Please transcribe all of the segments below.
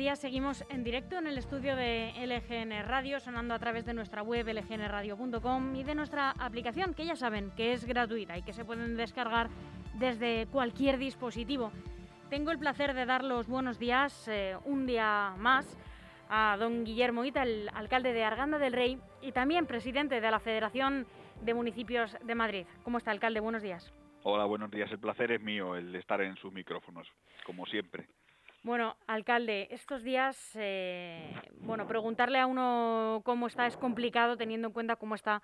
días, seguimos en directo en el estudio de LGN Radio, sonando a través de nuestra web lgnradio.com y de nuestra aplicación, que ya saben que es gratuita y que se pueden descargar desde cualquier dispositivo. Tengo el placer de dar los buenos días eh, un día más a don Guillermo Ita, el alcalde de Arganda del Rey y también presidente de la Federación de Municipios de Madrid. ¿Cómo está, alcalde? Buenos días. Hola, buenos días. El placer es mío el estar en sus micrófonos, como siempre. Bueno, alcalde, estos días, eh, bueno, preguntarle a uno cómo está es complicado teniendo en cuenta cómo está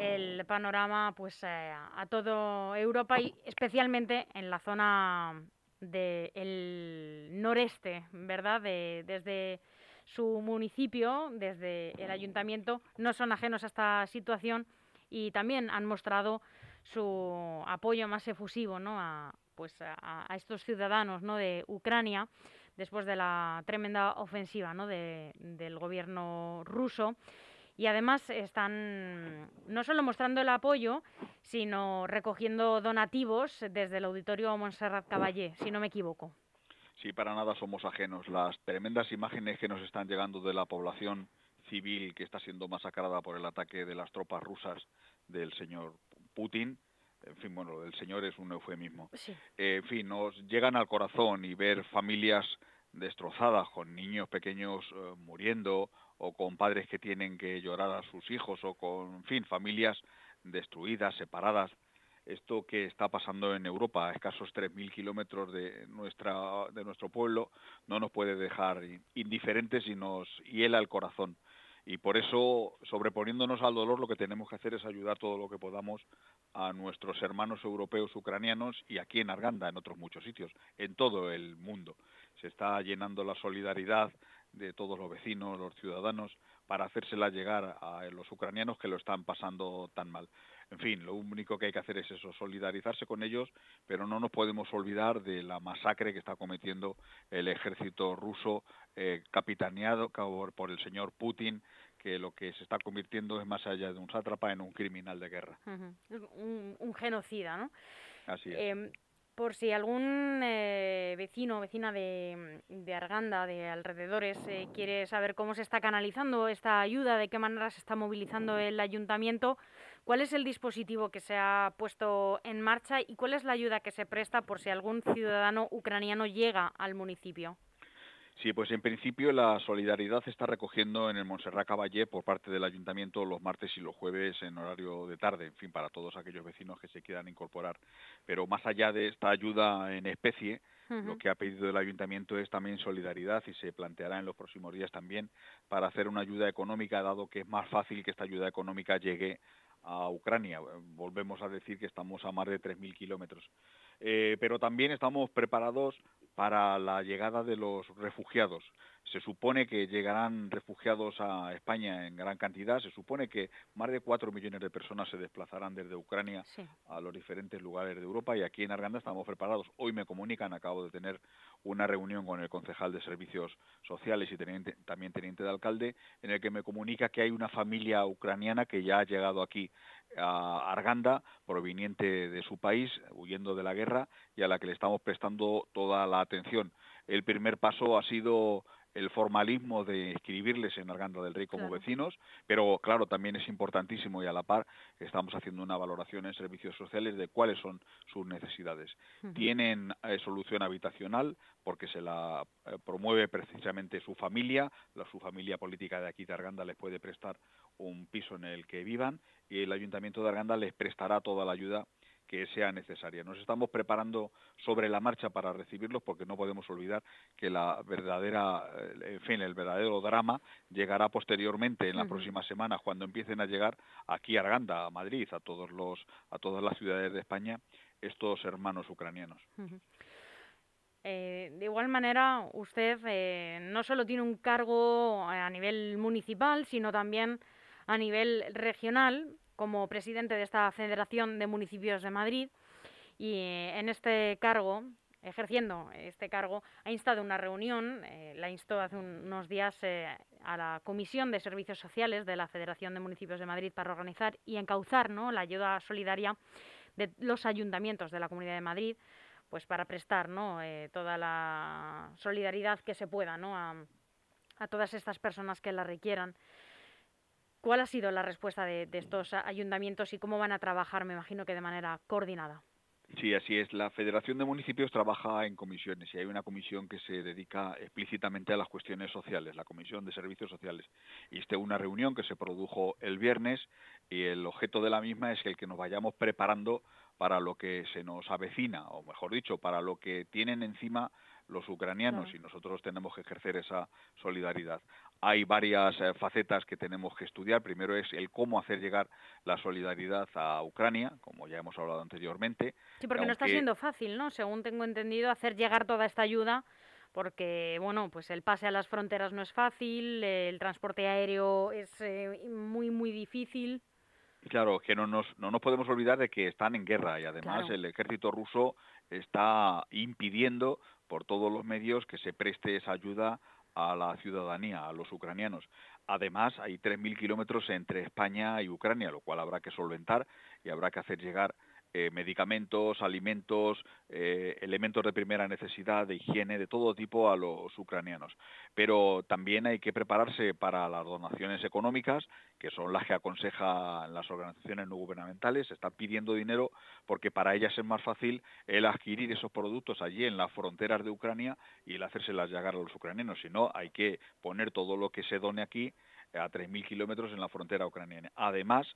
el panorama, pues, eh, a todo Europa y especialmente en la zona del noreste, ¿verdad? De, desde su municipio, desde el ayuntamiento, no son ajenos a esta situación y también han mostrado su apoyo más efusivo, ¿no? A, pues a, estos ciudadanos ¿no? de Ucrania después de la tremenda ofensiva ¿no? de, del gobierno ruso. Y además están no solo mostrando el apoyo, sino recogiendo donativos desde el auditorio Montserrat Caballé, si no me equivoco. Sí, para nada somos ajenos. Las tremendas imágenes que nos están llegando de la población civil que está siendo masacrada por el ataque de las tropas rusas del señor Putin, en fin, bueno, lo del señor es un eufemismo. Sí. Eh, en fin, nos llegan al corazón y ver familias destrozadas con niños pequeños eh, muriendo o con padres que tienen que llorar a sus hijos o con, en fin, familias destruidas, separadas. Esto que está pasando en Europa, a escasos 3.000 kilómetros de, nuestra, de nuestro pueblo, no nos puede dejar indiferentes y nos hiela el corazón y por eso, sobreponiéndonos al dolor, lo que tenemos que hacer es ayudar todo lo que podamos a nuestros hermanos europeos ucranianos y aquí en Arganda, en otros muchos sitios, en todo el mundo. Se está llenando la solidaridad de todos los vecinos, los ciudadanos, para hacérsela llegar a los ucranianos que lo están pasando tan mal. En fin, lo único que hay que hacer es eso, solidarizarse con ellos, pero no nos podemos olvidar de la masacre que está cometiendo el ejército ruso eh, capitaneado por el señor Putin, que lo que se está convirtiendo es más allá de un sátrapa en un criminal de guerra. Uh -huh. un, un, genocida, ¿no? Así es. Eh, por si algún eh, vecino o vecina de, de, Arganda, de alrededores, eh, quiere saber cómo se está canalizando esta ayuda, de qué manera se está movilizando el ayuntamiento, cuál es el dispositivo que se ha puesto en marcha y cuál es la ayuda que se presta por si algún ciudadano ucraniano llega al municipio. Sí, pues en principio la solidaridad se está recogiendo en el Montserrat Caballé por parte del ayuntamiento los martes y los jueves en horario de tarde, en fin, para todos aquellos vecinos que se quieran incorporar. Pero más allá de esta ayuda en especie, uh -huh. lo que ha pedido el ayuntamiento es también solidaridad y se planteará en los próximos días también para hacer una ayuda económica, dado que es más fácil que esta ayuda económica llegue a Ucrania. Volvemos a decir que estamos a más de 3.000 kilómetros. Eh, pero también estamos preparados para la llegada de los refugiados. Se supone que llegarán refugiados a España en gran cantidad, se supone que más de cuatro millones de personas se desplazarán desde Ucrania sí. a los diferentes lugares de Europa y aquí en Arganda estamos preparados. Hoy me comunican, acabo de tener una reunión con el concejal de Servicios Sociales y teniente, también teniente de alcalde, en el que me comunica que hay una familia ucraniana que ya ha llegado aquí a Arganda, proveniente de su país, huyendo de la guerra, y a la que le estamos prestando toda la atención. El primer paso ha sido el formalismo de escribirles en Arganda del Rey como vecinos, pero claro, también es importantísimo y a la par estamos haciendo una valoración en servicios sociales de cuáles son sus necesidades. Tienen eh, solución habitacional porque se la eh, promueve precisamente su familia, la, su familia política de aquí de Arganda les puede prestar un piso en el que vivan y el Ayuntamiento de Arganda les prestará toda la ayuda que sea necesaria. Nos estamos preparando sobre la marcha para recibirlos porque no podemos olvidar que la verdadera, eh, en fin, el verdadero drama llegará posteriormente en las próximas semanas cuando empiecen a llegar aquí a Arganda, a Madrid, a todos los, a todas las ciudades de España estos hermanos ucranianos. Eh, de igual manera, usted eh, no solo tiene un cargo a nivel municipal, sino también a nivel regional como presidente de esta Federación de Municipios de Madrid y eh, en este cargo, ejerciendo este cargo, ha instado una reunión, eh, la instó hace unos días eh, a la Comisión de Servicios Sociales de la Federación de Municipios de Madrid para organizar y encauzar ¿no? la ayuda solidaria de los ayuntamientos de la Comunidad de Madrid pues para prestar ¿no? toda la solidaridad que se pueda ¿no? a, a todas estas personas que la requieran. ¿Cuál ha sido la respuesta de, estos ayuntamientos y cómo van a trabajar, me imagino que de manera coordinada? Sí, así es. La Federación de Municipios trabaja en comisiones y hay una comisión que se dedica explícitamente a las cuestiones sociales, la Comisión de Servicios Sociales. Y esta una reunión que se produjo el viernes y el objeto de la misma es el que nos vayamos preparando para lo que se nos avecina, o mejor dicho, para lo que tienen encima los ucranianos y nosotros tenemos que ejercer esa solidaridad. Hay varias eh, facetas que tenemos que estudiar. Primero es el cómo hacer llegar la solidaridad a Ucrania, como ya hemos hablado anteriormente. Sí, porque no está siendo fácil, ¿no? Según tengo entendido, hacer llegar toda esta ayuda porque bueno, pues el pase a las fronteras no es fácil, el transporte aéreo es eh, muy muy difícil. Claro, que no nos, no nos podemos olvidar de que están en guerra y además el ejército ruso está impidiendo por todos los medios que se preste esa ayuda a la ciudadanía, a los ucranianos. Además, hay 3.000 kilómetros entre España y Ucrania, lo cual habrá que solventar y habrá que hacer llegar eh, medicamentos, alimentos, eh, elementos de primera necesidad, de higiene, de todo tipo a los ucranianos. Pero también hay que prepararse para las donaciones económicas, que son las que aconsejan las organizaciones no gubernamentales. Están pidiendo dinero porque para ellas es más fácil el adquirir esos productos allí en las fronteras de Ucrania y el hacérselas llegar a los ucranianos. Si no, hay que poner todo lo que se done aquí a 3.000 kilómetros en la frontera ucraniana. Además,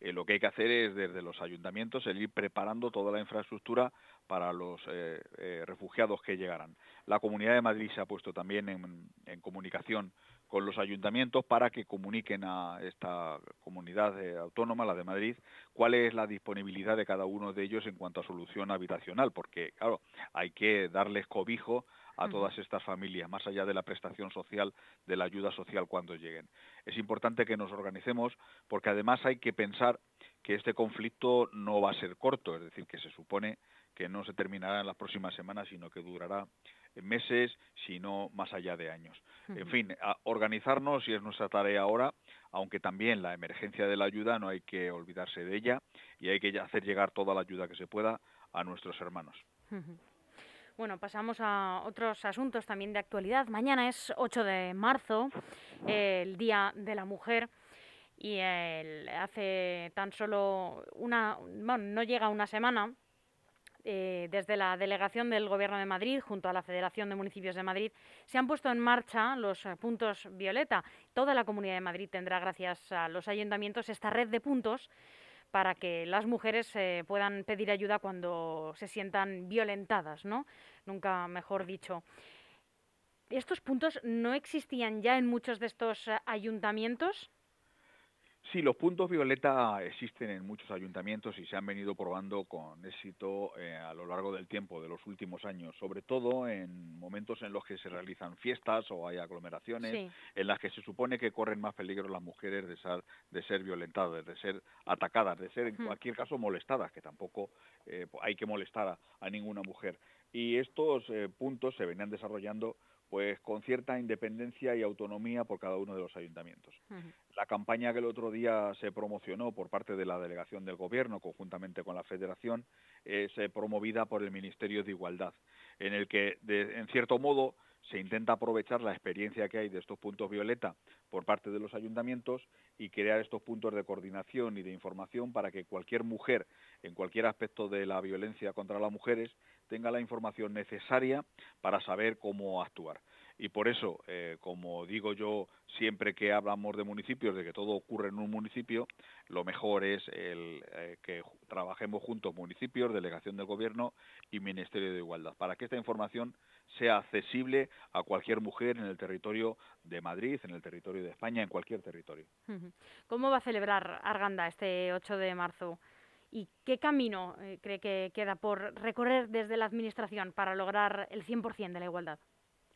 eh, lo que hay que hacer es desde los ayuntamientos el ir preparando toda la infraestructura para los eh, eh, refugiados que llegarán. La Comunidad de Madrid se ha puesto también en, en comunicación con los ayuntamientos para que comuniquen a esta comunidad autónoma, la de Madrid, cuál es la disponibilidad de cada uno de ellos en cuanto a solución habitacional, porque, claro, hay que darles cobijo a todas estas familias, más allá de la prestación social, de la ayuda social cuando lleguen. Es importante que nos organicemos porque además hay que pensar que este conflicto no va a ser corto, es decir, que se supone que no se terminará en las próximas semanas, sino que durará meses, sino más allá de años. En fin, organizarnos y es nuestra tarea ahora, aunque también la emergencia de la ayuda no hay que olvidarse de ella y hay que hacer llegar toda la ayuda que se pueda a nuestros hermanos. Bueno, pasamos a otros asuntos también de actualidad. Mañana es 8 de marzo, el Día de la Mujer, y hace tan solo una, bueno, no llega una semana, eh, desde la delegación del Gobierno de Madrid junto a la Federación de Municipios de Madrid se han puesto en marcha los eh, puntos violeta. Toda la Comunidad de Madrid tendrá, gracias a los ayuntamientos, esta red de puntos para que las mujeres eh, puedan pedir ayuda cuando se sientan violentadas, ¿no? Nunca mejor dicho. ¿Estos puntos no existían ya en muchos de estos eh, ayuntamientos? Sí, los puntos violeta existen en muchos ayuntamientos y se han venido probando con éxito eh, a lo largo del tiempo, de los últimos años, sobre todo en momentos en los que se realizan fiestas o hay aglomeraciones, en las que se supone que corren más peligro las mujeres de ser, de ser violentadas, de ser atacadas, de ser en cualquier caso molestadas, que tampoco eh, hay que molestar a, ninguna mujer. Y estos eh, puntos se venían desarrollando pues con cierta independencia y autonomía por cada uno de los ayuntamientos. La campaña que el otro día se promocionó por parte de la delegación del Gobierno, conjuntamente con la Federación, es eh, promovida por el Ministerio de Igualdad, en el que, en cierto modo, se intenta aprovechar la experiencia que hay de estos puntos violeta por parte de los ayuntamientos y crear estos puntos de coordinación y de información para que cualquier mujer, en cualquier aspecto de la violencia contra las mujeres, tenga la información necesaria para saber cómo actuar. Y por eso, eh, como digo yo siempre que hablamos de municipios, de que todo ocurre en un municipio, lo mejor es el, eh, que trabajemos juntos municipios, delegación del gobierno y Ministerio de Igualdad, para que esta información sea accesible a cualquier mujer en el territorio de Madrid, en el territorio de España, en cualquier territorio. ¿Cómo va a celebrar Arganda este 8 de marzo? ¿Y qué camino eh, cree que queda por recorrer desde la Administración para lograr el 100% de la igualdad?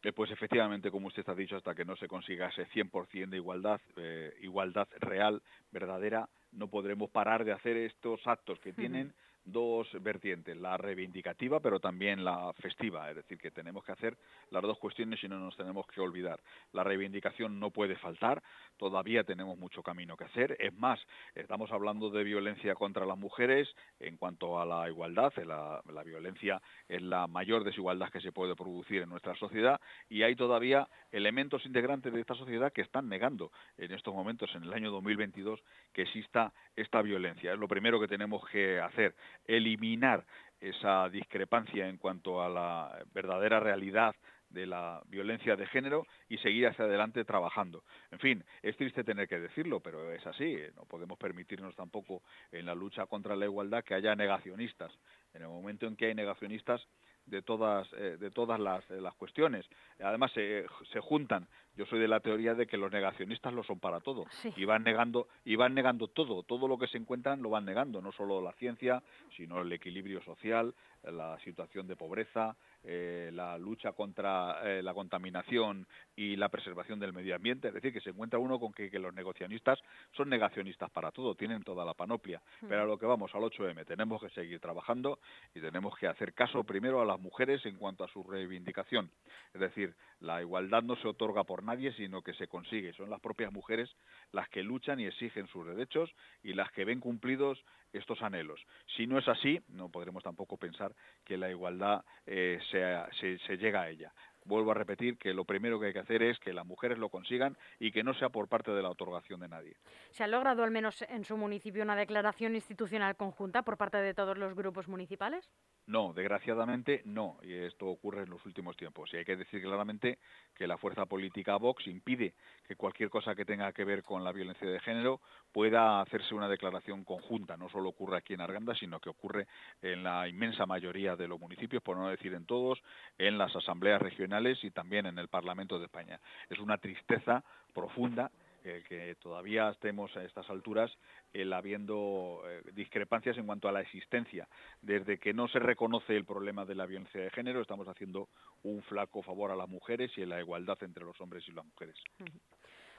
Eh, pues efectivamente, como usted ha dicho, hasta que no se consiga ese 100% de igualdad, eh, igualdad real, verdadera, no podremos parar de hacer estos actos que tienen dos vertientes, la reivindicativa pero también la festiva, es decir, que tenemos que hacer las dos cuestiones y no nos tenemos que olvidar. La reivindicación no puede faltar, todavía tenemos mucho camino que hacer, es más, estamos hablando de violencia contra las mujeres en cuanto a la igualdad, la, la violencia es la mayor desigualdad que se puede producir en nuestra sociedad y hay todavía elementos integrantes de esta sociedad que están negando en estos momentos, en el año 2022, que exista esta violencia. Es lo primero que tenemos que hacer, eliminar esa discrepancia en cuanto a la verdadera realidad de la violencia de género y seguir hacia adelante trabajando. En fin, es triste tener que decirlo, pero es así. No podemos permitirnos tampoco en la lucha contra la igualdad que haya negacionistas. En el momento en que hay negacionistas, de todas eh, de todas las, eh, las, cuestiones. Además se, se, juntan. Yo soy de la teoría de que los negacionistas lo son para todo y van negando y van negando todo, todo lo que se encuentran lo van negando, no solo la ciencia, sino el equilibrio social, la situación de pobreza, eh, la lucha contra eh, la contaminación y la preservación del medio ambiente. Es decir, que se encuentra uno con que, los negacionistas son negacionistas para todo, tienen toda la panoplia. Hmm. Pero a lo que vamos, al 8M, tenemos que seguir trabajando y tenemos que hacer caso primero a las mujeres en cuanto a su reivindicación. Es decir, la igualdad no se otorga por nadie, sino que se consigue. Son las propias mujeres las que luchan y exigen sus derechos y las que ven cumplidos estos anhelos. Si no es así, no podremos tampoco pensar que la igualdad eh, se, se llega a ella vuelvo a repetir que lo primero que hay que hacer es que las mujeres lo consigan y que no sea por parte de la otorgación de nadie. ¿Se ha logrado al menos en su municipio una declaración institucional conjunta por parte de todos los grupos municipales? No, desgraciadamente no, y esto ocurre en los últimos tiempos. Y hay que decir claramente que la fuerza política Vox impide que cualquier cosa que tenga que ver con la violencia de género pueda hacerse una declaración conjunta. No solo ocurre aquí en Arganda, sino que ocurre en la inmensa mayoría de los municipios, por no decir en todos, en las asambleas regionales y también en el Parlamento de España. Es una tristeza profunda que todavía estemos a estas alturas el habiendo eh, discrepancias en cuanto a la existencia. Desde que no se reconoce el problema de la violencia de género, estamos haciendo un flaco favor a las mujeres y a la igualdad entre los hombres y las mujeres.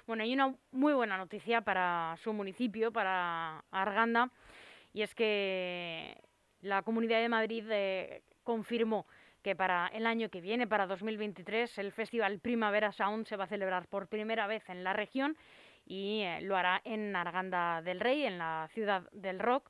Bueno, hay una muy buena noticia para su municipio, para Arganda, y es que la Comunidad de Madrid eh, confirmó que para el año que viene, para 2023, el Festival Primavera Sound se va a celebrar por primera vez en la región y eh, lo hará en Arganda del Rey, en la ciudad del rock.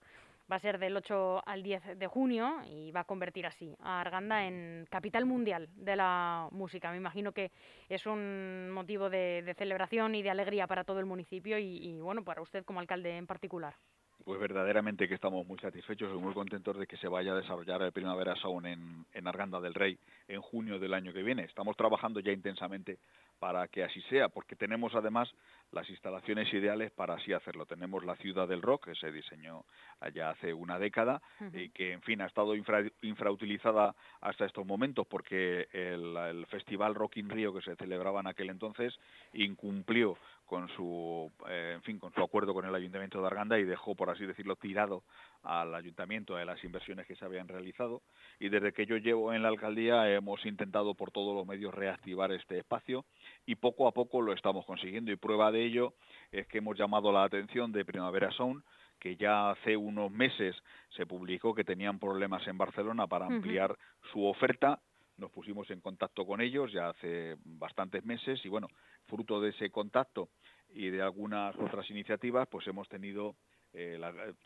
Va a ser del 8 al 10 de junio y va a convertir así a Arganda en capital mundial de la música. Me imagino que es un motivo de, celebración y de alegría para todo el municipio y, y bueno, para usted como alcalde en particular. Pues verdaderamente que estamos muy satisfechos y muy contentos de que se vaya a desarrollar el Primavera Sound en, en Arganda del Rey en junio del año que viene. Estamos trabajando ya intensamente para que así sea, porque tenemos además las instalaciones ideales para así hacerlo. Tenemos la ciudad del rock, que se diseñó allá hace una década y que, en fin, ha estado infrautilizada hasta estos momentos porque el, el, festival Rock in Rio que se celebraba en aquel entonces incumplió con su, eh, en fin, con su acuerdo con el Ayuntamiento de Arganda y dejó, por así decirlo, tirado al Ayuntamiento de las inversiones que se habían realizado. Y desde que yo llevo en la alcaldía hemos intentado por todos los medios reactivar este espacio y poco a poco lo estamos consiguiendo. Y prueba de ello es que hemos llamado la atención de Primavera Sound que ya hace unos meses se publicó que tenían problemas en Barcelona para ampliar su oferta nos pusimos en contacto con ellos ya hace bastantes meses y bueno, fruto de ese contacto y de algunas otras iniciativas, pues hemos tenido eh,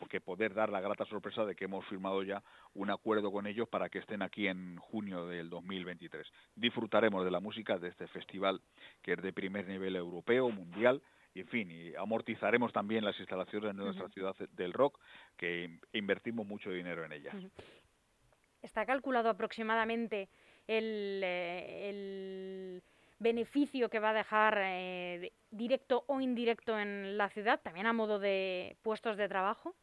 que poder dar la grata sorpresa de que hemos firmado ya un acuerdo con ellos para que estén aquí en junio del 2023. Disfrutaremos de la música de este festival que es de primer nivel europeo, mundial, y en fin, y amortizaremos también las instalaciones de nuestra ciudad del rock, que invertimos mucho dinero en ellas. Está calculado aproximadamente el, eh, el beneficio que va a dejar eh, directo o indirecto en la ciudad, también a modo de puestos de trabajo?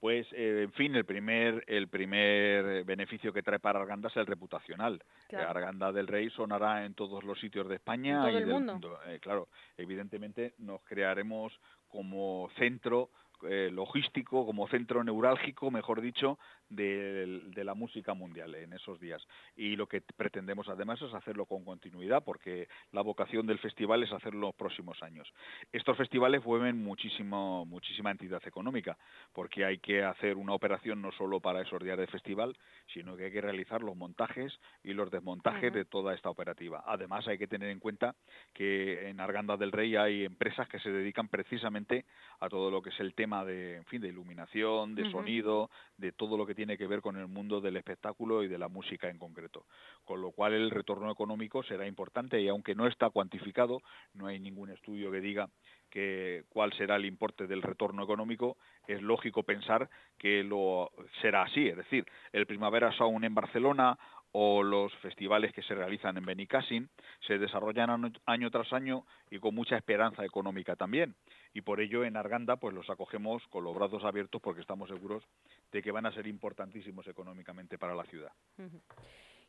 Pues, eh, en fin, el primer, el primer beneficio que trae para Arganda es el reputacional. Arganda del Rey sonará en todos los sitios de España y del mundo. claro, evidentemente nos crearemos como centro eh, logístico, como centro neurálgico, mejor dicho, de, la música mundial en esos días. Y lo que pretendemos además es hacerlo con continuidad, porque la vocación del festival es hacerlo los próximos años. Estos festivales mueven muchísimo, muchísima entidad económica, porque hay que hacer una operación no solo para esos días de festival, sino que hay que realizar los montajes y los desmontajes de toda esta operativa. Además, hay que tener en cuenta que en Arganda del Rey hay empresas que se dedican precisamente a todo lo que es el tema de, en fin, de iluminación, de sonido, de todo lo que tiene que ver con el mundo del espectáculo y de la música en concreto. Con lo cual el retorno económico será importante y aunque no está cuantificado, no hay ningún estudio que diga cuál será el importe del retorno económico, es lógico pensar que lo será así. Es decir, el Primavera Sound en Barcelona o los festivales que se realizan en Benicassin se desarrollan año tras año y con mucha esperanza económica también. Y por ello en Arganda pues los acogemos con los brazos abiertos porque estamos seguros de que van a ser importantísimos económicamente para la ciudad.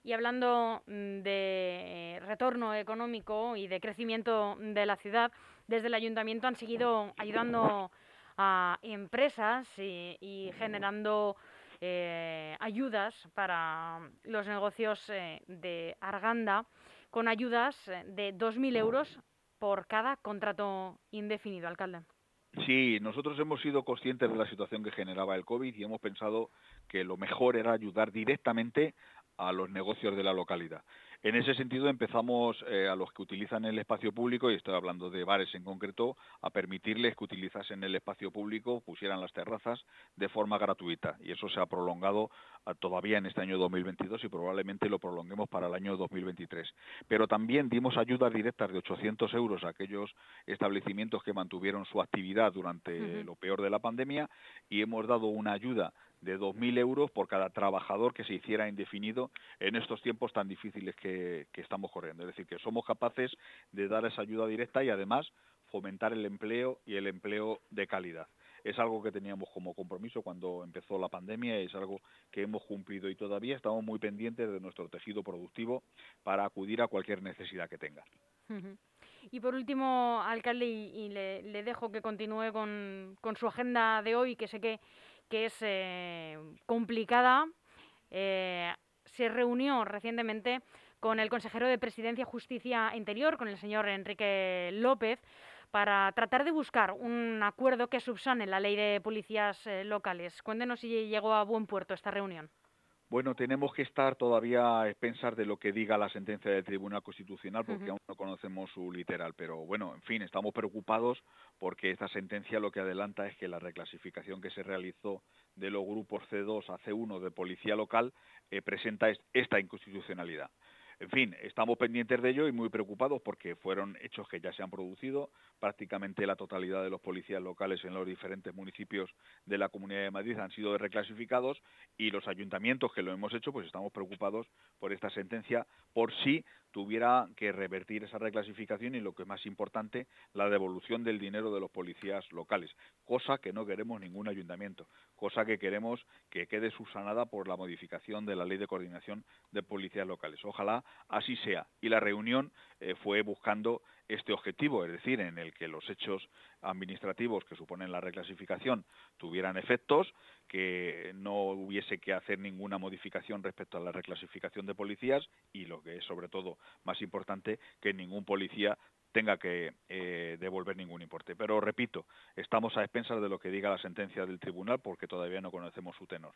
Y hablando mm, de retorno económico y de crecimiento de la ciudad, desde el ayuntamiento han seguido ayudando a empresas y generando eh, ayudas para los negocios eh, de Arganda, con ayudas eh, de 2.000 euros por cada contrato indefinido, alcalde. Sí, nosotros hemos sido conscientes de la situación que generaba el COVID y hemos pensado que lo mejor era ayudar directamente a los negocios de la localidad. En ese sentido empezamos eh, a los que utilizan el espacio público, y estoy hablando de bares en concreto, a permitirles que utilizasen el espacio público, pusieran las terrazas de forma gratuita. Y eso se ha prolongado ah, todavía en este año 2022 y probablemente lo prolonguemos para el año 2023. Pero también dimos ayudas directas de 800 euros a aquellos establecimientos que mantuvieron su actividad durante lo peor de la pandemia y hemos dado una ayuda de 2.000 euros por cada trabajador que se hiciera indefinido en estos tiempos tan difíciles que, estamos corriendo. Es decir, que somos capaces de dar esa ayuda directa y además fomentar el empleo y el empleo de calidad. Es algo que teníamos como compromiso cuando empezó la pandemia y es algo que hemos cumplido y todavía estamos muy pendientes de nuestro tejido productivo para acudir a cualquier necesidad que tenga. Y por último, alcalde, y, le, dejo que continúe con, con su agenda de hoy, que sé que que es eh, complicada. Eh, se reunió recientemente con el consejero de Presidencia, Justicia Interior, con el señor Enrique López, para tratar de buscar un acuerdo que subsane la ley de policías eh, locales. Cuéntenos si llegó a buen puerto esta reunión. Bueno, tenemos que estar todavía a pensar de lo que diga la sentencia del Tribunal Constitucional porque aún no conocemos su literal. Pero bueno, en fin, estamos preocupados porque esta sentencia lo que adelanta es que la reclasificación que se realizó de los grupos C2 a C1 de policía local eh, presenta esta inconstitucionalidad. En fin, estamos pendientes de ello y muy preocupados porque fueron hechos que ya se han producido. Prácticamente la totalidad de los policías locales en los diferentes municipios de la Comunidad de Madrid han sido reclasificados y los ayuntamientos que lo hemos hecho, pues estamos preocupados por esta sentencia, por si tuviera que revertir esa reclasificación y lo que es más importante, la devolución del dinero de los policías locales, cosa que no queremos ningún ayuntamiento, cosa que queremos que quede subsanada por la modificación de la ley de coordinación de policías locales. Ojalá así sea. Y la reunión eh, fue buscando este objetivo, es decir, en el que los hechos administrativos que suponen la reclasificación tuvieran efectos, que no hubiese que hacer ninguna modificación respecto a la reclasificación de policías y lo que es sobre todo más importante, que ningún policía tenga que eh, devolver ningún importe. Pero repito, estamos a expensas de lo que diga la sentencia del tribunal porque todavía no conocemos su tenor.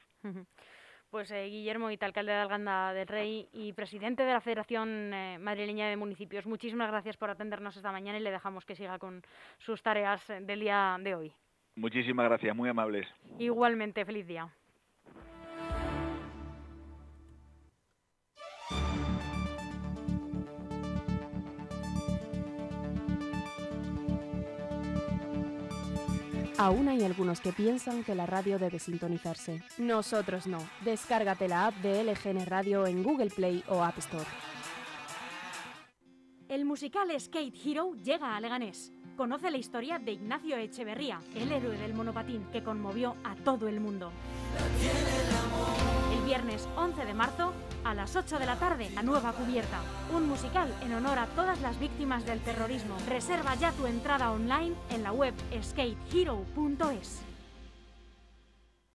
Pues eh, Guillermo alcalde de Alganda del Rey y presidente de la Federación eh, Madrileña de Municipios, muchísimas gracias por atendernos esta mañana y le dejamos que siga con sus tareas del día de hoy. Muchísimas gracias, muy amables. Igualmente, feliz día. Aún hay algunos que piensan que la radio debe sintonizarse. Nosotros no. Descárgate la app de LGN Radio en Google Play o App Store. El musical Skate Hero llega a Leganés. Conoce la historia de Ignacio Echeverría, el héroe del monopatín que conmovió a todo el mundo. El viernes 11 de marzo, a las 8 de la tarde, La Nueva Cubierta. Un musical en honor a todas las víctimas del terrorismo. Reserva ya tu entrada online en la web skatehero.es.